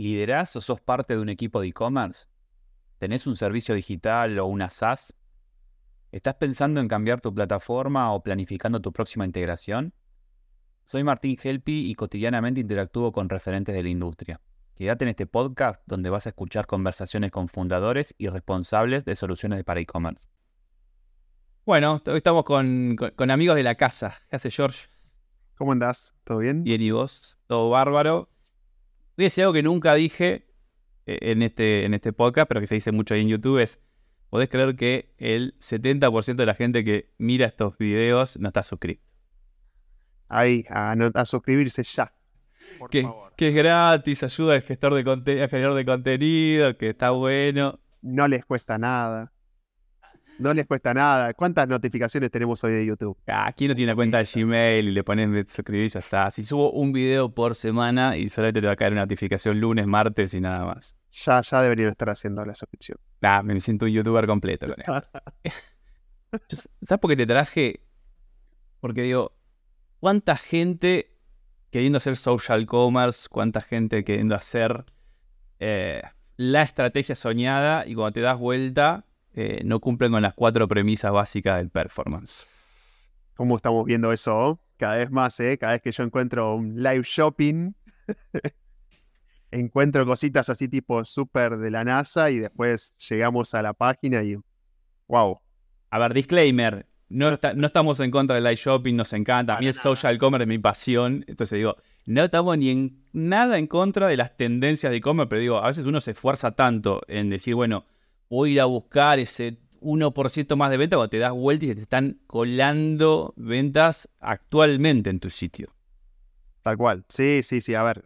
¿Liderás o sos parte de un equipo de e-commerce? ¿Tenés un servicio digital o una SaaS? ¿Estás pensando en cambiar tu plataforma o planificando tu próxima integración? Soy Martín Helpi y cotidianamente interactúo con referentes de la industria. Quédate en este podcast donde vas a escuchar conversaciones con fundadores y responsables de soluciones para e-commerce. Bueno, hoy estamos con, con, amigos de la casa. ¿Qué hace George? ¿Cómo andás? ¿Todo bien? Bien, ¿y vos? Todo bárbaro. Voy a decir algo que nunca dije eh, en este, en este podcast, pero que se dice mucho ahí en YouTube, es, podés creer que el 70% de la gente que mira estos videos no está suscrito. Ahí, a, a suscribirse ya. que, que, es gratis, ayuda al gestor de, gestor de contenido, que está bueno. No les cuesta nada. No les cuesta nada. ¿Cuántas notificaciones tenemos hoy de YouTube? Aquí no tiene una cuenta de Gmail y le ponen suscribir ya está. Si subo un video por semana y solamente te va a caer una notificación lunes, martes y nada más. Ya, ya deberían estar haciendo la suscripción. Ah, me siento un youtuber completo con esto. ¿Sabes por qué te traje? Porque digo, ¿cuánta gente queriendo hacer social commerce? ¿Cuánta gente queriendo hacer eh, la estrategia soñada? Y cuando te das vuelta, eh, no cumplen con las cuatro premisas básicas del performance. ¿Cómo estamos viendo eso cada vez más? Eh? Cada vez que yo encuentro un live shopping, encuentro cositas así tipo súper de la NASA y después llegamos a la página y wow. A ver, disclaimer, no, no estamos en contra del live shopping, nos encanta. A mí el social commerce es mi pasión. Entonces digo, no estamos ni en nada en contra de las tendencias de e-commerce, pero digo, a veces uno se esfuerza tanto en decir, bueno, a ir a buscar ese 1% más de venta cuando te das vuelta y se te están colando ventas actualmente en tu sitio. Tal cual. Sí, sí, sí. A ver,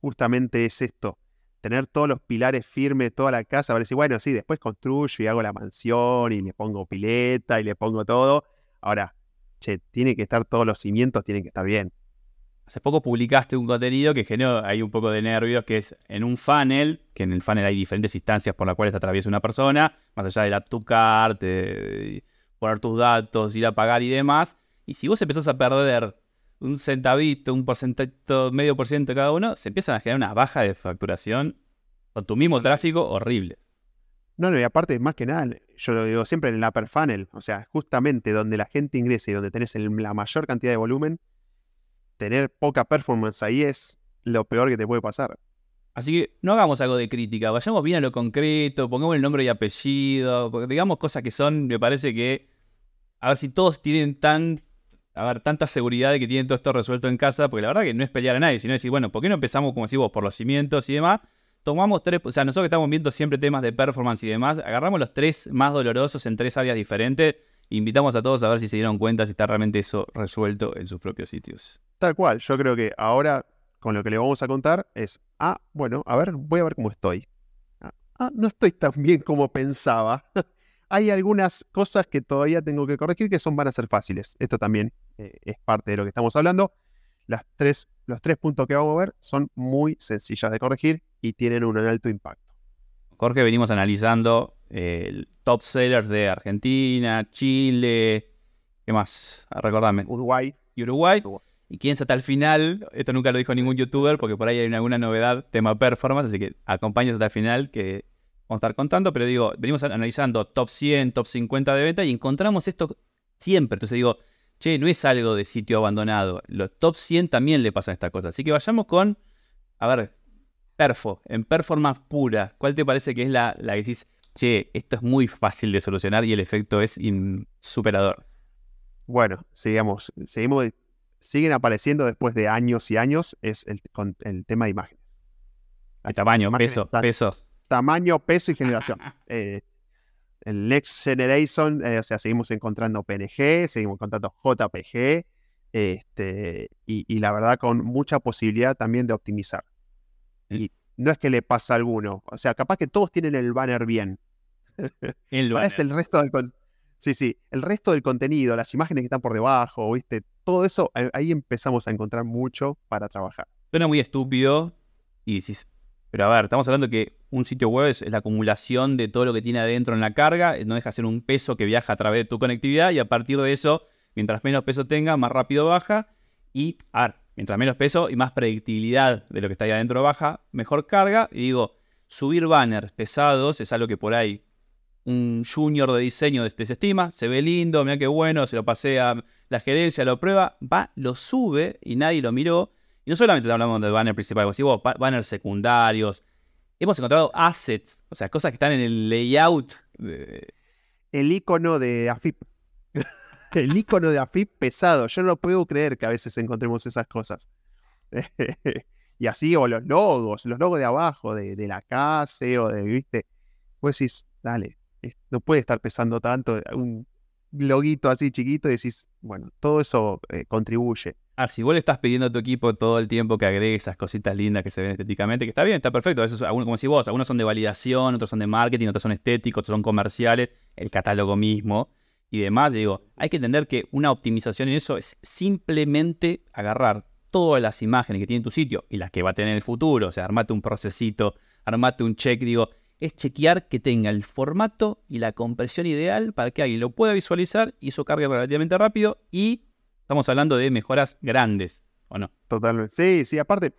justamente es esto. Tener todos los pilares firmes, toda la casa, a ver si, bueno, sí, después construyo y hago la mansión y le pongo pileta y le pongo todo. Ahora, che, tiene que estar todos los cimientos, tienen que estar bien. Hace poco publicaste un contenido que generó ahí un poco de nervios, que es en un funnel, que en el funnel hay diferentes instancias por las cuales te atraviesa una persona, más allá de la tu card, poner tus datos, ir a pagar y demás. Y si vos empezás a perder un centavito, un porcentaje, medio por ciento cada uno, se empiezan a generar unas bajas de facturación con tu mismo tráfico horrible. No, no, y aparte, más que nada, yo lo digo siempre en el upper funnel, o sea, justamente donde la gente ingresa y donde tenés la mayor cantidad de volumen, tener poca performance ahí es lo peor que te puede pasar. Así que no hagamos algo de crítica, vayamos bien a lo concreto, pongamos el nombre y apellido, digamos cosas que son, me parece que, a ver si todos tienen tan, a ver, tanta seguridad de que tienen todo esto resuelto en casa, porque la verdad que no es pelear a nadie, sino decir, bueno, ¿por qué no empezamos, como decís vos, por los cimientos y demás? Tomamos tres, o sea, nosotros que estamos viendo siempre temas de performance y demás, agarramos los tres más dolorosos en tres áreas diferentes invitamos a todos a ver si se dieron cuenta si está realmente eso resuelto en sus propios sitios. Tal cual, yo creo que ahora con lo que le vamos a contar es, ah, bueno, a ver, voy a ver cómo estoy. Ah, ah no estoy tan bien como pensaba. Hay algunas cosas que todavía tengo que corregir que son, van a ser fáciles. Esto también eh, es parte de lo que estamos hablando. Las tres, los tres puntos que vamos a ver son muy sencillas de corregir y tienen un alto impacto. Jorge, venimos analizando el top sellers de Argentina, Chile, ¿qué más? Ah, recordame. Uruguay. Y Uruguay. Y quién hasta el final, esto nunca lo dijo ningún youtuber porque por ahí hay alguna novedad, tema performance, así que acompañes hasta el final que vamos a estar contando, pero digo, venimos analizando top 100, top 50 de venta y encontramos esto siempre. Entonces digo, che, no es algo de sitio abandonado. Los top 100 también le pasan estas cosas. Así que vayamos con, a ver, perfo, en performance pura. ¿Cuál te parece que es la, la que decís, che, esto es muy fácil de solucionar y el efecto es superador. Bueno, sigamos, seguimos, siguen apareciendo después de años y años, es el, el tema de imágenes. El tamaño, peso, peso. Tamaño, peso y generación. Eh, el Next Generation, eh, o sea, seguimos encontrando PNG, seguimos encontrando JPG, este, y, la verdad con mucha posibilidad también de optimizar. Y no es que le pasa a alguno, o sea, capaz que todos tienen el banner bien, el Es el resto del Sí, sí, el resto del contenido, las imágenes que están por debajo, ¿viste? Todo eso, ahí empezamos a encontrar mucho para trabajar. Suena muy estúpido y decís, pero a ver, estamos hablando que un sitio web es, la acumulación de todo lo que tiene adentro en la carga, no deja de ser un peso que viaja a través de tu conectividad y a partir de eso, mientras menos peso tenga, más rápido baja. Y, a ver, mientras menos peso y más predictibilidad de lo que está ahí adentro baja, mejor carga. Y digo, subir banners pesados es algo que por ahí un junior de diseño desestima, se ve lindo, mira qué bueno, se lo pasea la gerencia, lo prueba, va, lo sube y nadie lo miró. Y no solamente hablamos del banner principal, sino banners secundarios. Hemos encontrado assets, o sea, cosas que están en el layout. El icono de AFIP. el icono de AFIP pesado. Yo no puedo creer que a veces encontremos esas cosas. y así, o los logos, los logos de abajo, de, la casa, o de, viste. Pues decís, dale, no puede estar pesando tanto. Un loguito así chiquito y decís, bueno, todo eso eh, contribuye. Ah, si vos le estás pidiendo a tu equipo todo el tiempo que agregue esas cositas lindas que se ven estéticamente, que está bien, está perfecto. Eso es, como si vos, algunos son de validación, otros son de marketing, otros son estéticos, otros son comerciales, el catálogo mismo y demás. Digo, hay que entender que una optimización en eso es simplemente agarrar todas las imágenes que tiene tu sitio y las que va a tener en el futuro. O sea, armate un procesito, armate un check, digo, es chequear que tenga el formato y la compresión ideal para que alguien lo pueda visualizar y eso cargue relativamente rápido y Estamos hablando de mejoras grandes, ¿o no? Totalmente. Sí, sí, aparte,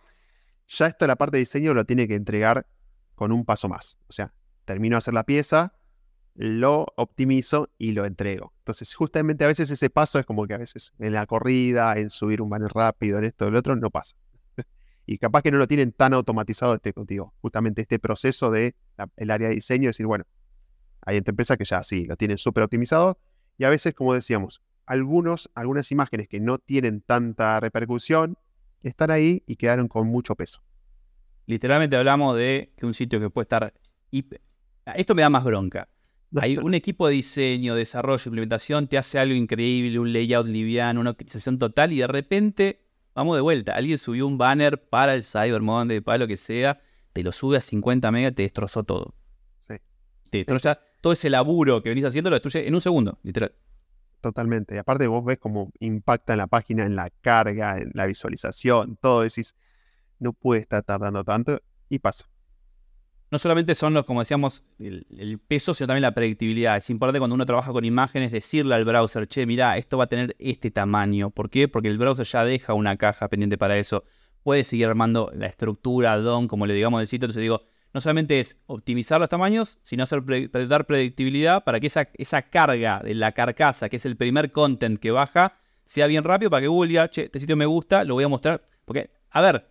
ya esto la parte de diseño lo tiene que entregar con un paso más. O sea, termino de hacer la pieza, lo optimizo y lo entrego. Entonces, justamente a veces ese paso es como que a veces en la corrida, en subir un banner rápido, en esto, en lo otro, no pasa. y capaz que no lo tienen tan automatizado este contigo. Justamente este proceso de el área de diseño, decir, bueno, hay empresas que ya sí, lo tienen súper optimizado. Y a veces, como decíamos, algunos, algunas imágenes que no tienen tanta repercusión están ahí y quedaron con mucho peso. Literalmente hablamos de que un sitio que puede estar... Esto me da más bronca. Hay un equipo de diseño, desarrollo, implementación, te hace algo increíble, un layout liviano, una optimización total y de repente, vamos de vuelta, alguien subió un banner para el Cyber Monday, para lo que sea, te lo sube a 50 megas, te destrozó todo. Sí. Te destroza todo ese laburo que venís haciendo, lo destruye en un segundo, literal. Totalmente. Y aparte vos ves cómo impacta en la página, en la carga, en la visualización, todo. Decís, no puede estar tardando tanto y pasa. No solamente son los, como decíamos, el, peso, sino también la predictibilidad. Es importante cuando uno trabaja con imágenes decirle al browser, che, mira, esto va a tener este tamaño. ¿Por qué? Porque el browser ya deja una caja pendiente para eso. Puede seguir armando la estructura DOM, como le digamos del sitio. Entonces digo, no solamente es optimizar los tamaños, sino hacer dar predictibilidad para que esa, esa carga de la carcasa, que es el primer content que baja, sea bien rápido para que Google diga, che, este sitio me gusta, lo voy a mostrar. Porque, a ver,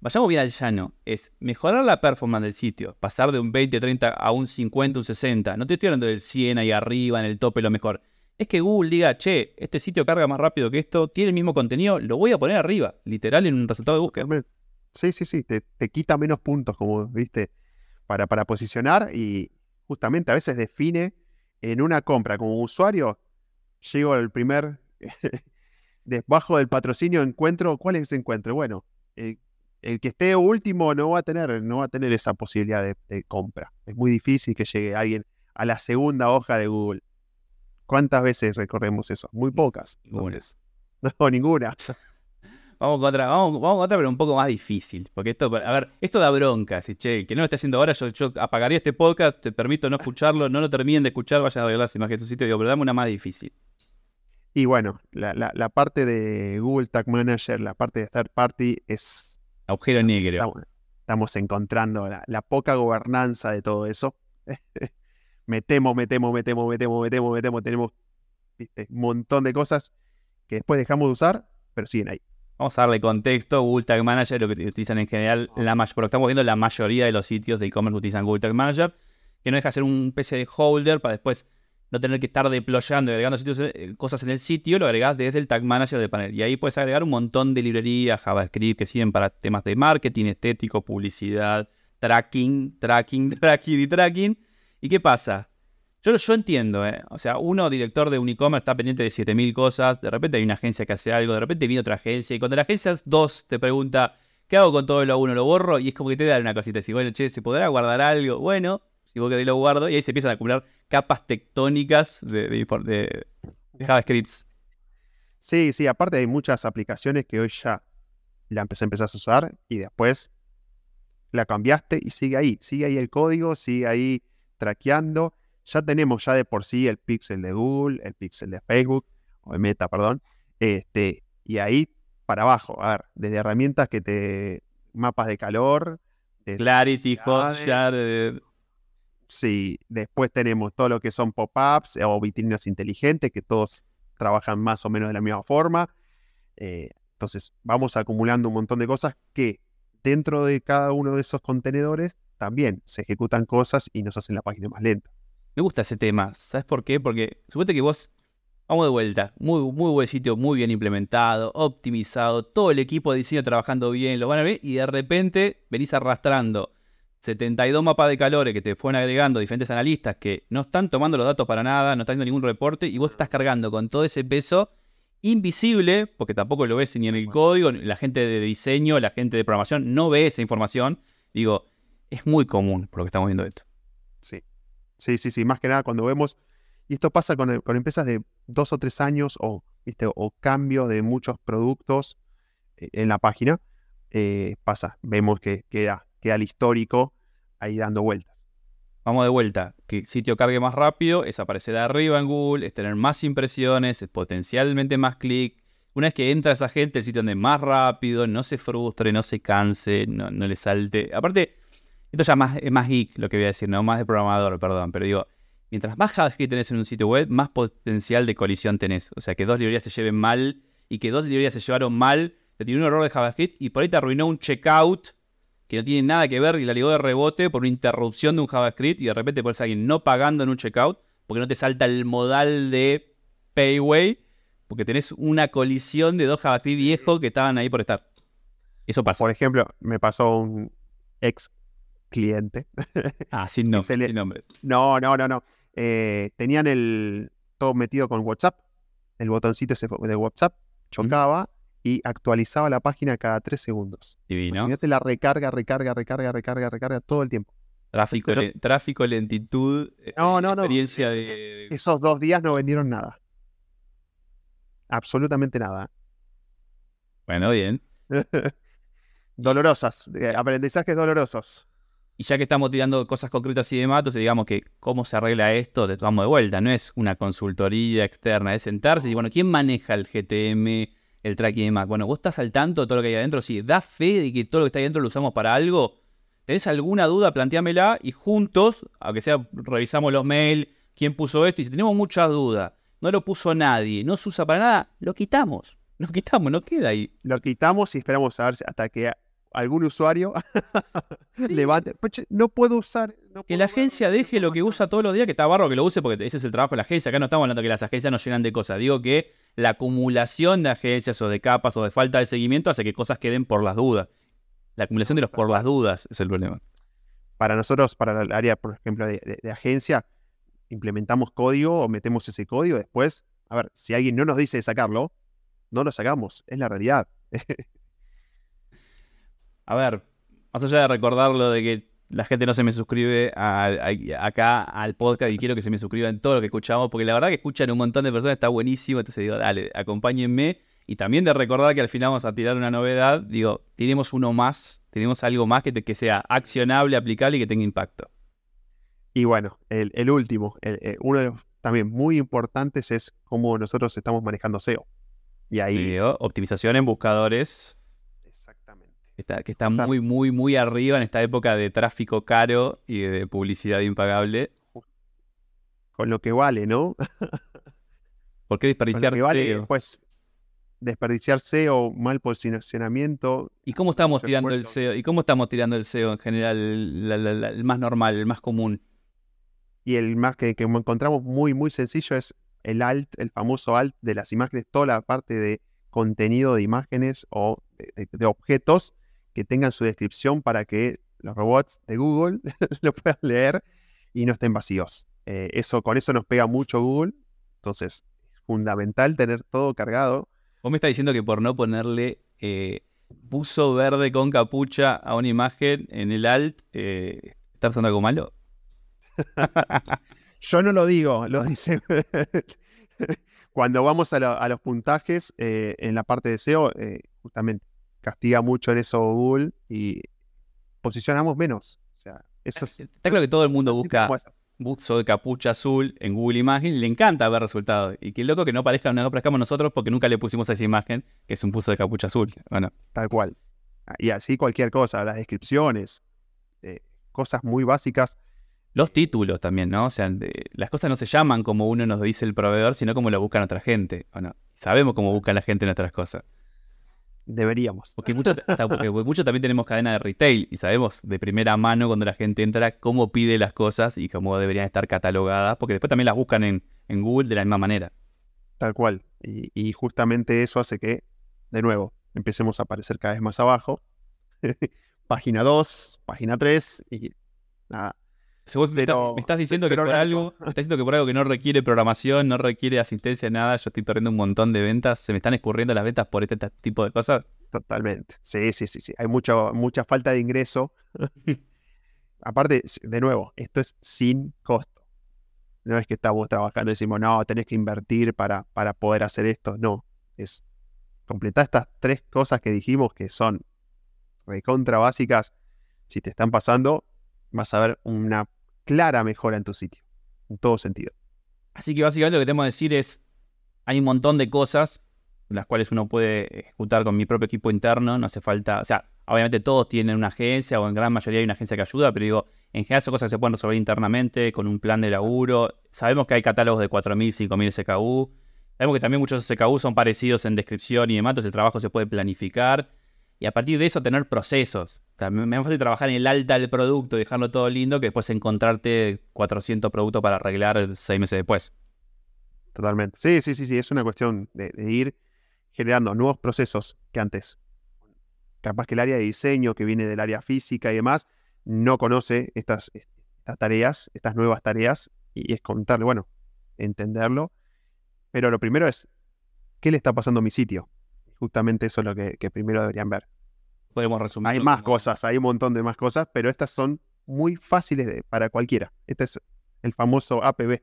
vayamos bien al llano. Es mejorar la performance del sitio, pasar de un 20, 30 a un 50, un 60. No te estoy hablando del 100 ahí arriba, en el tope, lo mejor. Es que Google diga, che, este sitio carga más rápido que esto, tiene el mismo contenido, lo voy a poner arriba, literal en un resultado de búsqueda. Sí, sí, sí, te, quita menos puntos, como viste, para, posicionar y justamente a veces define en una compra como usuario, llego al primer, debajo del patrocinio encuentro, ¿cuál es ese encuentro? Bueno, el, que esté último no va a tener, no va a tener esa posibilidad de, compra. Es muy difícil que llegue alguien a la segunda hoja de Google. ¿Cuántas veces recorremos eso? Muy pocas. no, ninguna. Vamos con otra, vamos, vamos con otra, pero un poco más difícil. Porque esto, a ver, esto da bronca. Si che, que no lo esté haciendo ahora, yo, yo apagaría este podcast, te permito no escucharlo, no lo terminen de escuchar, vayan a arreglar las imágenes de su sitio, digo, pero dame una más difícil. Y bueno, la, parte de Google Tag Manager, la parte de third party es. Agujero negro. Estamos, estamos encontrando la, poca gobernanza de todo eso. metemos, metemos, metemos, metemos, metemos, metemos. Tenemos un montón de cosas que después dejamos de usar, pero siguen ahí. Vamos a darle contexto. Google Tag Manager, lo que utilizan en general, la por estamos viendo, la mayoría de los sitios de e-commerce utilizan Google Tag Manager, que no deja de ser un especie de holder para después no tener que estar deployando y agregando sitios, eh, cosas en el sitio, lo agregás desde el Tag Manager del panel. Y ahí puedes agregar un montón de librerías JavaScript que sirven para temas de marketing, estético, publicidad, tracking, tracking, tracking y tracking. ¿Y qué pasa? Yo, yo entiendo, ¿eh? O sea, uno, director de un e-commerce, está pendiente de 7000 cosas. De repente hay una agencia que hace algo, de repente viene otra agencia. Y cuando la agencia 2 te pregunta, ¿qué hago con todo lo uno? ¿Lo borro? Y es como que te da una cosita. Si, bueno, che, ¿se podrá guardar algo? Bueno, si vos querés lo guardo. Y ahí se empiezan a acumular capas tectónicas de, de, JavaScript. Sí, sí, aparte hay muchas aplicaciones que hoy ya la empecé, a usar y después la cambiaste y sigue ahí. Sigue ahí el código, sigue ahí traqueando ya tenemos ya de por sí el pixel de Google, el pixel de Facebook, o de Meta, perdón, este, y ahí para abajo. A ver, desde herramientas que te. mapas de calor. de- Clarity. Hotjar, eh, Sí, después tenemos todo lo que son pop-ups o vitrinas inteligentes, que todos trabajan más o menos de la misma forma. Eh, entonces, vamos acumulando un montón de cosas que dentro de cada uno de esos contenedores también se ejecutan cosas y nos hacen la página más lenta. Me gusta ese tema. ¿Sabes por qué? Porque suponete que vos. Vamos de vuelta. Muy, muy buen sitio, muy bien implementado, optimizado, todo el equipo de diseño trabajando bien, lo van a ver, y de repente venís arrastrando 72 mapas de calores que te fueron agregando diferentes analistas que no están tomando los datos para nada, no están haciendo ningún reporte, y vos te estás cargando con todo ese peso invisible, porque tampoco lo ves ni en el código, la gente de diseño, la gente de programación no ve esa información. Digo, es muy común por lo que estamos viendo esto. Sí. Sí, sí, sí. Más que nada cuando vemos. Y esto pasa con, con empresas de dos o tres años o, ¿viste? o cambio de muchos productos eh, en la página. eh, pasa. Vemos que queda, queda el histórico ahí dando vueltas. Vamos de vuelta. Que el sitio cargue más rápido, es aparecer arriba en Google, es tener más impresiones, es potencialmente más clic. Una vez que entra esa gente, el sitio ande más rápido, no se frustre, no se canse, no, no le salte. Aparte, esto ya es más geek lo que voy a decir, no más de programador, perdón. Pero digo, mientras más JavaScript tenés en un sitio web, más potencial de colisión tenés. O sea, que dos librerías se lleven mal y que dos librerías se llevaron mal, te tiró un error de JavaScript y por ahí te arruinó un checkout que no tiene nada que ver y la ligó de rebote por una interrupción de un JavaScript y de repente a alguien no pagando en un checkout porque no te salta el modal de Payway porque tenés una colisión de dos JavaScript viejos que estaban ahí por estar. Eso pasa. Por ejemplo, me pasó un ex cliente. Ah, sin, se le- sin nombre. No, no, no, no. Eh, tenían el todo metido con WhatsApp. El botoncito ese de WhatsApp chocaba y actualizaba la página cada tres segundos. Divino. Imagínate la recarga, recarga, recarga, recarga, recarga todo el tiempo. Tráfico, Pero- le- tráfico, lentitud, eh, No, no, no. experiencia de... Esos dos días no vendieron nada. Absolutamente nada. Bueno, bien. Dolorosas. eh, aprendizajes dolorosos. Y ya que estamos tirando cosas concretas y demás, entonces digamos que cómo se arregla esto, te vamos de vuelta. No es una consultoría externa, es sentarse y bueno, ¿quién maneja el GTM, el tracking y demás? Bueno, vos estás al tanto de todo lo que hay adentro, sí, da fe de que todo lo que está adentro lo usamos para algo. ¿Tenés alguna duda? Planteámela y juntos, aunque sea, revisamos los mails, quién puso esto. Y si tenemos muchas dudas, no lo puso nadie, no se usa para nada, lo quitamos. Lo quitamos, no queda ahí. Lo quitamos y esperamos a ver si- hasta que algún usuario levante. "Pues, che, no puedo usar. no Que la agencia deje lo que usa información". todos los días, que está barro que lo use, porque ese es el trabajo de la agencia. Acá no estamos hablando que las agencias nos llenan de cosas. Digo que la acumulación de agencias o de capas o de falta de seguimiento hace que cosas queden por las dudas. La acumulación de los por las dudas es el problema. Para nosotros, para el área, por ejemplo, de, de- de agencia, implementamos código o metemos ese código. Después, a ver, si alguien no nos dice de sacarlo, no lo sacamos. Es la realidad. A ver, más allá de recordarlo de que la gente no se me suscribe a- a- acá al podcast y quiero que se me suscriban todo lo que escuchamos, porque la verdad que escuchan un montón de personas, está buenísimo, entonces digo, dale, acompáñenme. Y también de recordar que al final vamos a tirar una novedad, digo, tenemos uno más, tenemos algo más que, te- que sea accionable, aplicable y que tenga impacto. Y bueno, el, el último, el- eh, uno de los también muy importantes es cómo nosotros estamos manejando SEO. Y ahí. Digo, optimización en buscadores, está, que está muy, muy, muy arriba en esta época de tráfico caro y de publicidad impagable. Con lo que vale, ¿no? ¿Por qué Con lo desperdiciar que vale, SEO? pues, desperdiciar SEO, mal posicionamiento. ¿Y cómo estamos tirando el. SEO? ¿Y cómo estamos tirando el SEO en general, el, más normal, el más común? Y el más que, que encontramos muy, muy sencillo es el alt, el famoso alt de las imágenes, toda la parte de contenido de imágenes o de, de- de objetos que tengan su descripción para que los robots de Google lo puedan leer y no estén vacíos. Eh, eso, con eso nos pega mucho Google. Entonces, es fundamental tener todo cargado. Vos me estás diciendo que por no ponerle eh, buzo verde con capucha a una imagen en el alt, eh, ¿está pasando algo malo? Yo no lo digo, lo dice. Cuando vamos a, lo- a los puntajes eh, en la parte de SEO, eh, justamente castiga mucho en eso Google y posicionamos menos. O sea, eso es. Está claro que todo el mundo busca buzo de capucha azul en Google Imagen y le encanta ver resultados. Y qué loco que no aparezca, no aparezcamos nosotros porque nunca le pusimos esa imagen, que es un buzo de capucha azul. Bueno, Tal cual. Y así cualquier cosa, las descripciones, eh, cosas muy básicas. los títulos también, ¿no? O sea, de- las cosas no se llaman como uno nos dice el proveedor, sino como lo buscan otra gente. ¿o no? Sabemos cómo busca la gente nuestras cosas. Deberíamos. Porque muchos hasta porque mucho también tenemos cadena de retail y sabemos de primera mano cuando la gente entra cómo pide las cosas y cómo deberían estar catalogadas, porque después también las buscan en, en Google de la misma manera. Tal cual. Y, y justamente eso hace que, de nuevo, empecemos a aparecer cada vez más abajo. página 2, página 3 y nada. Vos me, estás- me estás diciendo que por algo, me estás diciendo que por algo que no requiere programación, no requiere asistencia, nada, yo estoy perdiendo un montón de ventas, se me están escurriendo las ventas por este tipo de cosas. Totalmente. Sí, sí, sí, sí. Hay mucho, mucha falta de ingreso. Aparte, de nuevo, esto es sin costo. No es que estamos trabajando y decimos, no, tenés que invertir para, para poder hacer esto. No. Es completar estas tres cosas que dijimos que son recontra básicas. Si te están pasando, vas a ver una clara mejora en tu sitio. En todo sentido. Así que básicamente lo que tenemos que decir es, hay un montón de cosas las cuales uno puede ejecutar con mi propio equipo interno, no hace falta, o sea, obviamente todos tienen una agencia o en gran mayoría hay una agencia que ayuda, pero digo, en general son cosas que se pueden resolver internamente con un plan de laburo. Sabemos que hay catálogos de 4.000, 5.000 SKU. Sabemos que también muchos SKU son parecidos en descripción y demás, entonces el trabajo se puede planificar. Y a partir de eso tener procesos. O sea, me fácil trabajar en el alta del producto dejarlo todo lindo que después encontrarte 400 productos para arreglar seis meses después. Totalmente. Sí, sí, sí, sí. Es una cuestión de, de ir generando nuevos procesos que antes, capaz que el área de diseño que viene del área física y demás, no conoce estas, estas tareas, estas nuevas tareas, y es contarle, bueno, entenderlo. Pero lo primero es, ¿qué le está pasando a mi sitio? Justamente eso es lo que, que primero deberían ver. Podemos resumir. Hay más cosas, hay un montón de más cosas, pero estas son muy fáciles de- para cualquiera. Este es el famoso APB,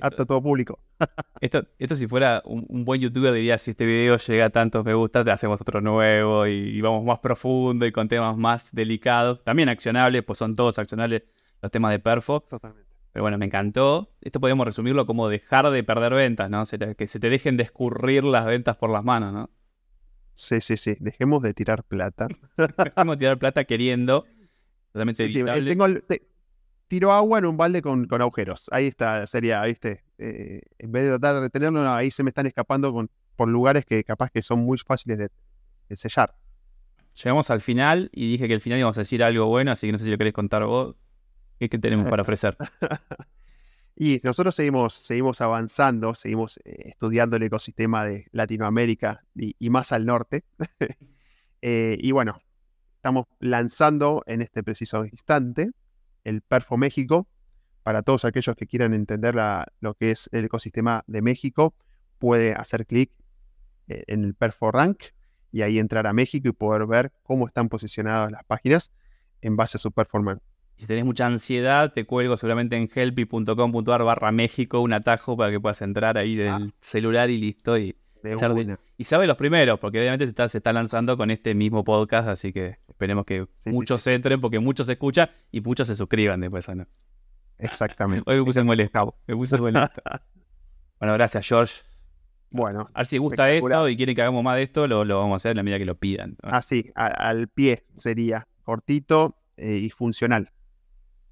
apto a todo público. Esto, esto si fuera un, un buen youtuber diría, si este video llega a tantos me gusta, te hacemos otro nuevo y, y vamos más profundo y con temas más delicados. También accionables, pues son todos accionables los temas de Perfo. Totalmente. Pero bueno, me encantó. Esto podemos resumirlo como dejar de perder ventas, ¿no? Se te- que se te dejen de escurrir las ventas por las manos, ¿no? Sí, sí, sí. Dejemos de tirar plata. Vamos a tirar plata queriendo. Totalmente Sí, sí, eh, tengo el- te- tiro agua en un balde con, con agujeros. Ahí está, sería, ¿viste? Eh, en vez de tratar de retenerlo, no, ahí se me están escapando con, por lugares que capaz que son muy fáciles de, de sellar. Llegamos al final y dije que al final íbamos a decir algo bueno, así que no sé si lo querés contar vos. ¿Qué tenemos para ofrecer? Y nosotros seguimos, seguimos avanzando, seguimos eh, estudiando el ecosistema de Latinoamérica y, más al norte. Eh, y bueno, estamos lanzando en este preciso instante el Perfo México. Para todos aquellos que quieran entender lo que es el ecosistema de México, puede hacer clic eh, en el Perfo Rank y ahí entrar a México y poder ver cómo están posicionadas las páginas en base a su performance. Y Si tenés mucha ansiedad, te cuelgo seguramente en helpy.com.ar barra México un atajo para que puedas entrar ahí del Ah. celular y listo. Y, De y sabe los primeros, porque obviamente se está, se está lanzando con este mismo podcast, así que esperemos que Sí, muchos sí. entren, porque muchos se escuchan y muchos se suscriban después. Exactamente. Hoy me puse molesto. Me puse molesto. bueno, gracias, George. Bueno, A ver si gusta esto y quieren que hagamos más de esto, lo, lo vamos a hacer en la medida que lo pidan. así, a- al pie sería cortito eh, y funcional.